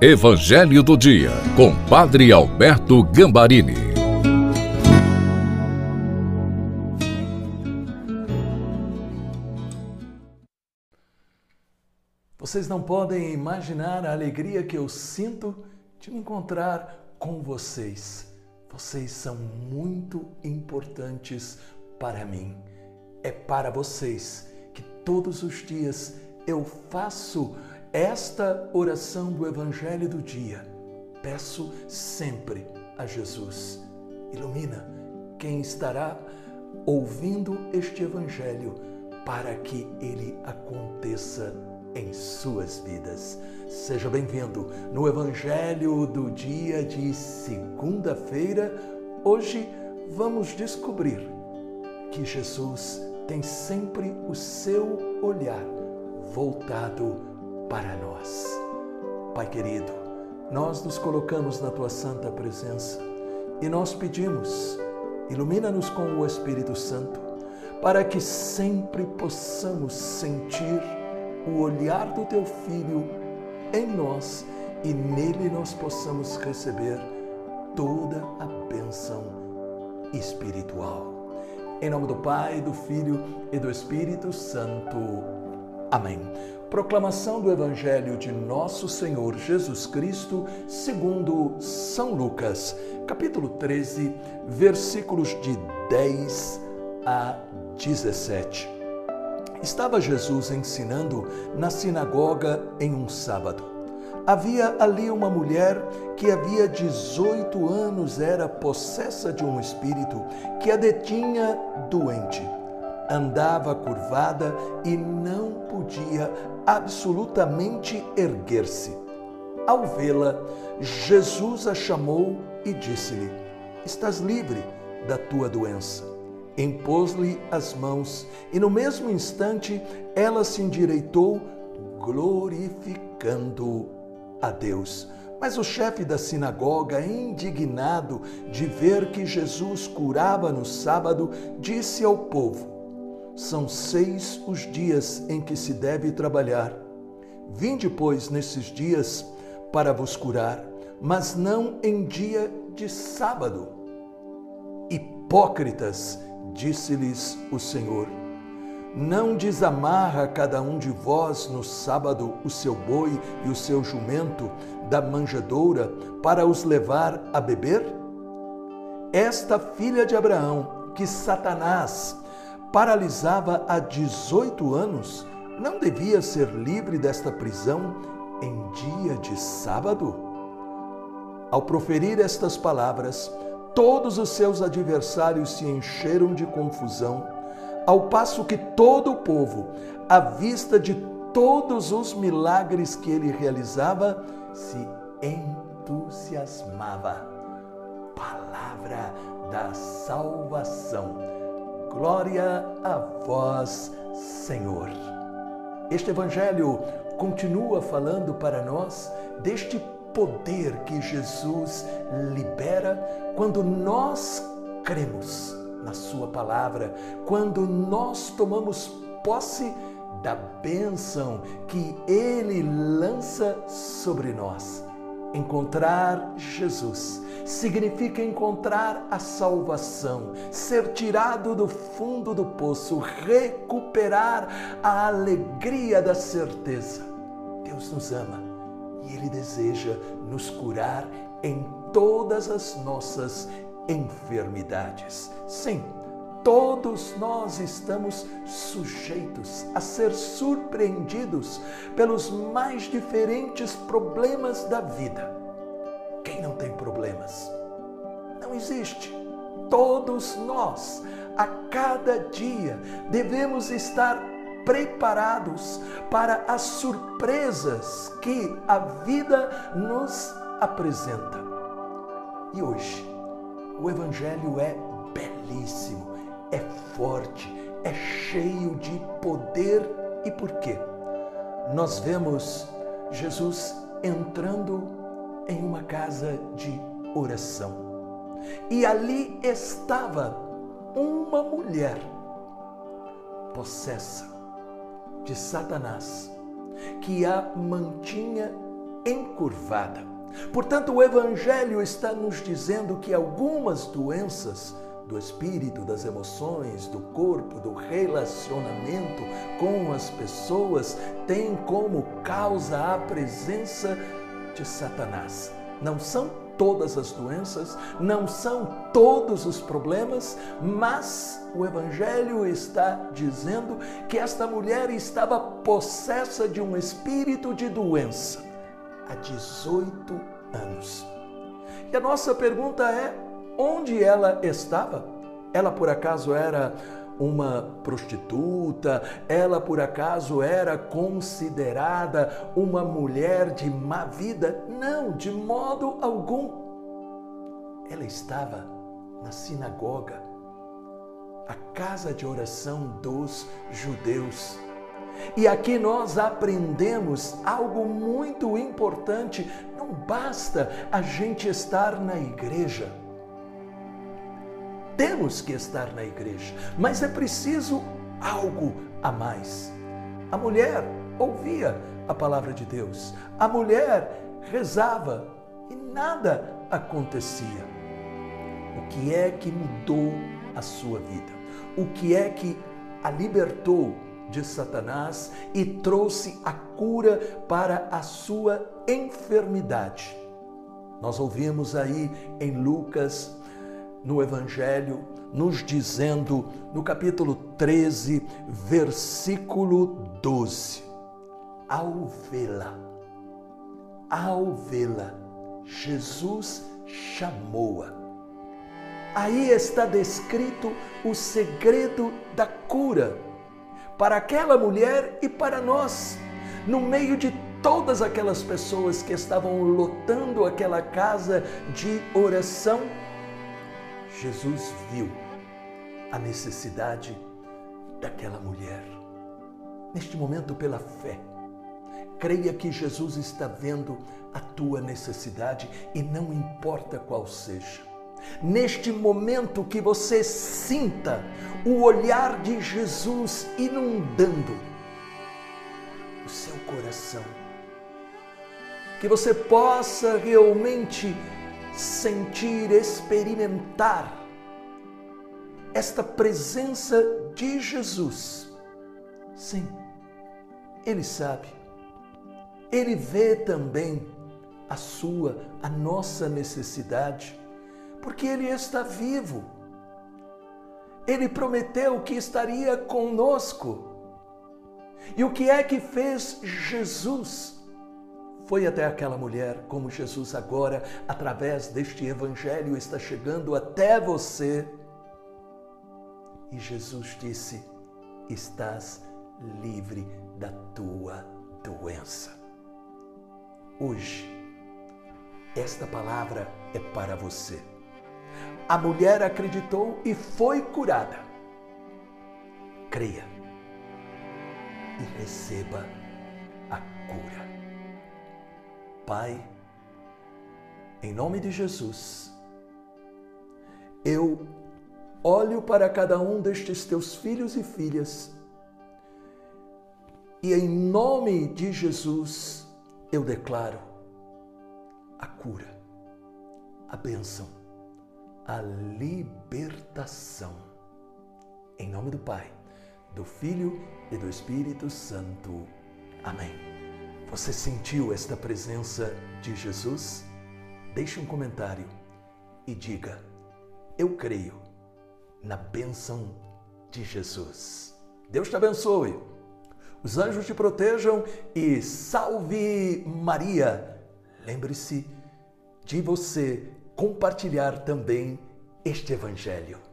Evangelho do Dia, com Padre Alberto Gambarini. Vocês não podem imaginar a alegria que eu sinto de me encontrar com vocês. Vocês são muito importantes para mim. É para vocês que todos os dias eu faço esta oração do Evangelho do dia. Peço sempre a Jesus: ilumina quem estará ouvindo este Evangelho para que ele aconteça em suas vidas. Seja bem-vindo no Evangelho do dia de segunda-feira. Hoje vamos descobrir que Jesus tem sempre o seu olhar voltado para nós. Pai querido, nós nos colocamos na tua santa presença e nós pedimos, ilumina-nos com o Espírito Santo, para que sempre possamos sentir o olhar do teu Filho em nós e nele nós possamos receber toda a bênção espiritual. Em nome do Pai, do Filho e do Espírito Santo. Amém. Proclamação do Evangelho de Nosso Senhor Jesus Cristo, segundo São Lucas, capítulo 13, versículos de 10 a 17. Estava Jesus ensinando na sinagoga em um sábado. Havia ali uma mulher que havia 18 anos era possessa de um espírito que a detinha doente andava curvada e não podia absolutamente erguer-se. Ao vê-la, Jesus a chamou e disse-lhe: Estás livre da tua doença. Impôs-lhe as mãos e no mesmo instante ela se endireitou, glorificando a Deus. Mas o chefe da sinagoga, indignado de ver que Jesus curava no sábado, disse ao povo: são seis os dias em que se deve trabalhar. Vinde, pois, nesses dias para vos curar, mas não em dia de sábado. Hipócritas, disse-lhes o Senhor, não desamarra cada um de vós no sábado o seu boi e o seu jumento da manjedoura para os levar a beber? Esta filha de Abraão, que Satanás paralisava há 18 anos, não devia ser livre desta prisão em dia de sábado? Ao proferir estas palavras, todos os seus adversários se encheram de confusão, ao passo que todo o povo, à vista de todos os milagres que ele realizava, se entusiasmava. Palavra da salvação Glória a vós, Senhor. Este Evangelho continua falando para nós deste poder que Jesus libera quando nós cremos na Sua palavra, quando nós tomamos posse da bênção que Ele lança sobre nós. Encontrar Jesus significa encontrar a salvação, ser tirado do fundo do poço, recuperar a alegria da certeza. Deus nos ama e Ele deseja nos curar em todas as nossas enfermidades. Sim, todos nós estamos sujeitos a ser surpreendidos pelos mais diferentes problemas da vida. Quem não tem problemas? Não existe. Todos nós, a cada dia, devemos estar preparados para as surpresas que a vida nos apresenta. E hoje, o Evangelho é belíssimo é forte, é cheio de poder. E por quê? Nós vemos Jesus entrando em uma casa de oração. E ali estava uma mulher possessa de Satanás, que a mantinha encurvada. Portanto, o Evangelho está nos dizendo que algumas doenças do espírito, das emoções, do corpo, do relacionamento com as pessoas têm como causa a presença de Satanás. Não são todas as doenças, não são todos os problemas, mas o Evangelho está dizendo que esta mulher estava possessa de um espírito de doença há 18 anos. E a nossa pergunta é: onde ela estava? Ela por acaso era uma prostituta, ela por acaso era considerada uma mulher de má vida? Não, de modo algum. Ela estava na sinagoga, a casa de oração dos judeus. E aqui nós aprendemos algo muito importante. Não basta a gente estar na igreja temos que estar na igreja, mas é preciso algo a mais. A mulher ouvia a palavra de Deus, a mulher rezava e nada acontecia. O que é que mudou a sua vida? O que é que a libertou de Satanás e trouxe a cura para a sua enfermidade? Nós ouvimos aí em Lucas no Evangelho, nos dizendo no capítulo 13, versículo 12: Ao vê-la, ao vê-la, Jesus chamou-a. Aí está descrito o segredo da cura para aquela mulher e para nós, no meio de todas aquelas pessoas que estavam lotando aquela casa de oração Jesus viu a necessidade daquela mulher. Neste momento, pela fé, creia que Jesus está vendo a tua necessidade e não importa qual seja. Neste momento que você sinta o olhar de Jesus inundando o seu coração, que você possa realmente sentir, experimentar esta presença de Jesus. Sim, Ele sabe, Ele vê também a sua, a nossa necessidade, porque Ele está vivo. Ele prometeu que estaria conosco. E o que é que fez Jesus? Foi até aquela mulher, como Jesus agora, através deste evangelho, está chegando até você. E Jesus disse: Estás livre da tua doença. Hoje, esta palavra é para você. A mulher acreditou e foi curada. Creia e receba a cura. Pai, em nome de Jesus, eu olho para cada um destes teus filhos e filhas e em nome de Jesus eu declaro a cura, a bênção, a libertação. Em nome do Pai, do Filho e do Espírito Santo. Amém. Você sentiu esta presença de Jesus? Deixe um comentário e diga: Eu creio na bênção de Jesus. Deus te abençoe. Os anjos te protejam e salve Maria. Lembre-se de você compartilhar também este evangelho.